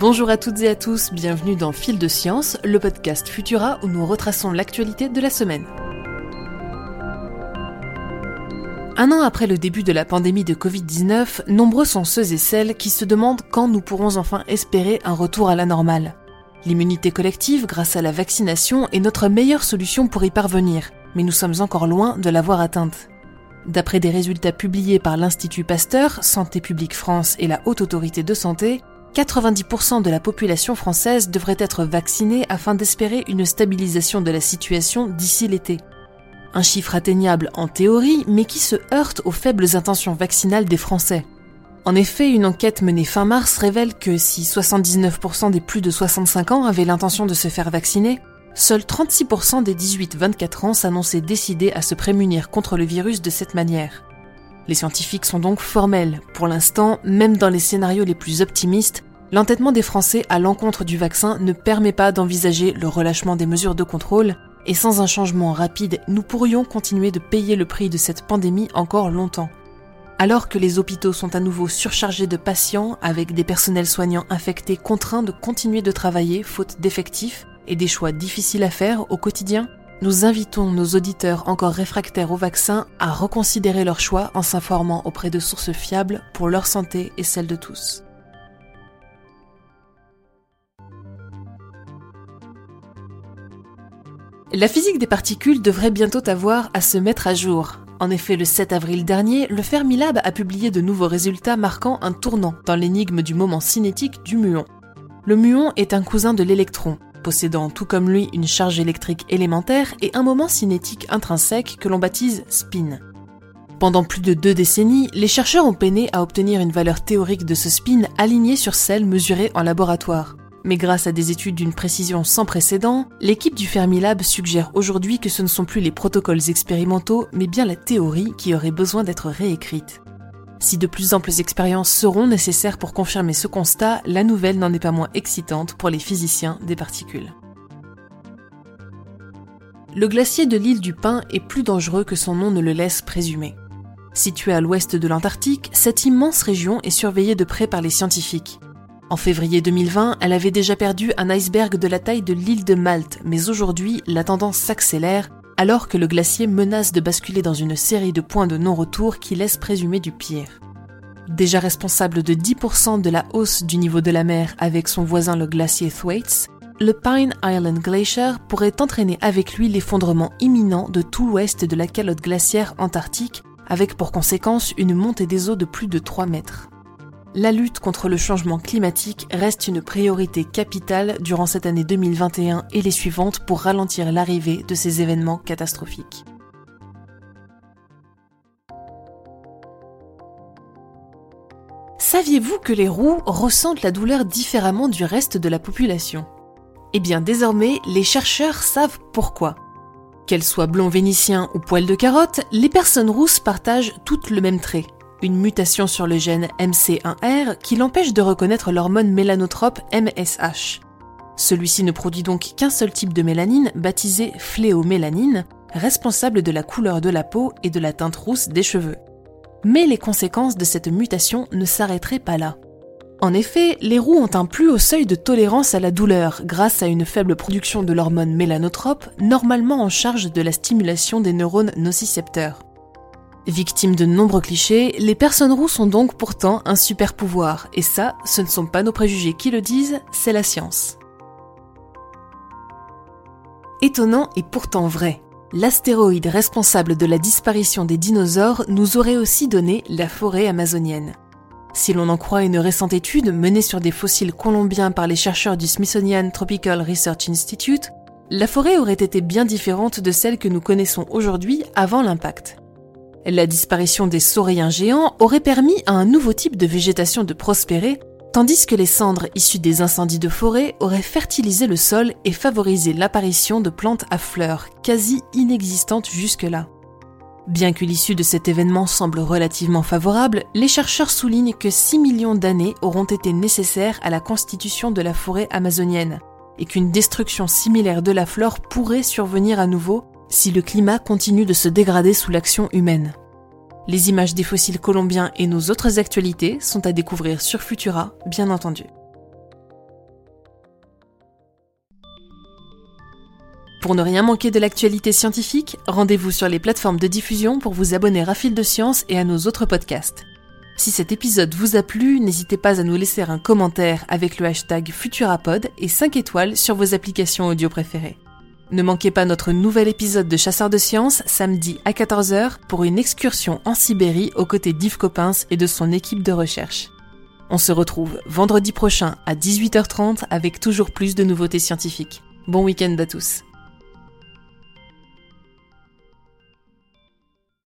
Bonjour à toutes et à tous, bienvenue dans Fil de Science, le podcast Futura où nous retraçons l'actualité de la semaine. Un an après le début de la pandémie de Covid-19, nombreux sont ceux et celles qui se demandent quand nous pourrons enfin espérer un retour à la normale. L'immunité collective grâce à la vaccination est notre meilleure solution pour y parvenir, mais nous sommes encore loin de l'avoir atteinte. D'après des résultats publiés par l'Institut Pasteur, Santé publique France et la Haute Autorité de Santé, 90% de la population française devrait être vaccinée afin d'espérer une stabilisation de la situation d'ici l'été. Un chiffre atteignable en théorie, mais qui se heurte aux faibles intentions vaccinales des Français. En effet, une enquête menée fin mars révèle que si 79% des plus de 65 ans avaient l'intention de se faire vacciner, seuls 36% des 18-24 ans s'annonçaient décidés à se prémunir contre le virus de cette manière. Les scientifiques sont donc formels. Pour l'instant, même dans les scénarios les plus optimistes, l'entêtement des Français à l'encontre du vaccin ne permet pas d'envisager le relâchement des mesures de contrôle, et sans un changement rapide, nous pourrions continuer de payer le prix de cette pandémie encore longtemps. Alors que les hôpitaux sont à nouveau surchargés de patients, avec des personnels soignants infectés contraints de continuer de travailler faute d'effectifs et des choix difficiles à faire au quotidien, nous invitons nos auditeurs encore réfractaires au vaccin à reconsidérer leur choix en s'informant auprès de sources fiables pour leur santé et celle de tous. La physique des particules devrait bientôt avoir à se mettre à jour. En effet, le 7 avril dernier, le Fermilab a publié de nouveaux résultats marquant un tournant dans l'énigme du moment cinétique du muon. Le muon est un cousin de l'électron, possédant tout comme lui une charge électrique élémentaire et un moment cinétique intrinsèque que l'on baptise spin. Pendant plus de deux décennies, les chercheurs ont peiné à obtenir une valeur théorique de ce spin alignée sur celle mesurée en laboratoire. Mais grâce à des études d'une précision sans précédent, l'équipe du Fermilab suggère aujourd'hui que ce ne sont plus les protocoles expérimentaux, mais bien la théorie qui aurait besoin d'être réécrite. Si de plus amples expériences seront nécessaires pour confirmer ce constat, la nouvelle n'en est pas moins excitante pour les physiciens des particules. Le glacier de l'île du Pin est plus dangereux que son nom ne le laisse présumer. Situé à l'ouest de l'Antarctique, cette immense région est surveillée de près par les scientifiques. En février 2020, elle avait déjà perdu un iceberg de la taille de l'île de Malte, mais aujourd'hui, la tendance s'accélère alors que le glacier menace de basculer dans une série de points de non-retour qui laissent présumer du pire. Déjà responsable de 10% de la hausse du niveau de la mer avec son voisin le glacier Thwaites, le Pine Island Glacier pourrait entraîner avec lui l'effondrement imminent de tout l'ouest de la calotte glaciaire antarctique, avec pour conséquence une montée des eaux de plus de 3 mètres. La lutte contre le changement climatique reste une priorité capitale durant cette année 2021 et les suivantes pour ralentir l'arrivée de ces événements catastrophiques. Saviez-vous que les roues ressentent la douleur différemment du reste de la population? Eh bien désormais, les chercheurs savent pourquoi. Qu'elles soient blonds vénitiens ou poils de carotte, les personnes rousses partagent toutes le même trait, une mutation sur le gène MC1R qui l'empêche de reconnaître l'hormone mélanotrope MSH. Celui-ci ne produit donc qu'un seul type de mélanine, baptisé fléomélanine, responsable de la couleur de la peau et de la teinte rousse des cheveux. Mais les conséquences de cette mutation ne s'arrêteraient pas là. En effet, les roux ont un plus haut seuil de tolérance à la douleur grâce à une faible production de l'hormone mélanotrope, normalement en charge de la stimulation des neurones nocicepteurs. Victimes de nombreux clichés, les personnes rousses ont donc pourtant un super pouvoir, et ça, ce ne sont pas nos préjugés qui le disent, c'est la science. Étonnant et pourtant vrai, l'astéroïde responsable de la disparition des dinosaures nous aurait aussi donné la forêt amazonienne. Si l'on en croit une récente étude menée sur des fossiles colombiens par les chercheurs du Smithsonian Tropical Research Institute, la forêt aurait été bien différente de celle que nous connaissons aujourd'hui avant l'impact. La disparition des sauriens géants aurait permis à un nouveau type de végétation de prospérer, tandis que les cendres issues des incendies de forêt auraient fertilisé le sol et favorisé l'apparition de plantes à fleurs, quasi inexistantes jusque-là. Bien que l'issue de cet événement semble relativement favorable, les chercheurs soulignent que 6 millions d'années auront été nécessaires à la constitution de la forêt amazonienne, et qu'une destruction similaire de la flore pourrait survenir à nouveau si le climat continue de se dégrader sous l'action humaine. Les images des fossiles colombiens et nos autres actualités sont à découvrir sur Futura, bien entendu. Pour ne rien manquer de l'actualité scientifique, rendez-vous sur les plateformes de diffusion pour vous abonner à Fil de Science et à nos autres podcasts. Si cet épisode vous a plu, n'hésitez pas à nous laisser un commentaire avec le hashtag Futurapod et 5 étoiles sur vos applications audio préférées. Ne manquez pas notre nouvel épisode de Chasseurs de Sciences samedi à 14h pour une excursion en Sibérie aux côtés d'Yves Coppens et de son équipe de recherche. On se retrouve vendredi prochain à 18h30 avec toujours plus de nouveautés scientifiques. Bon week-end à tous.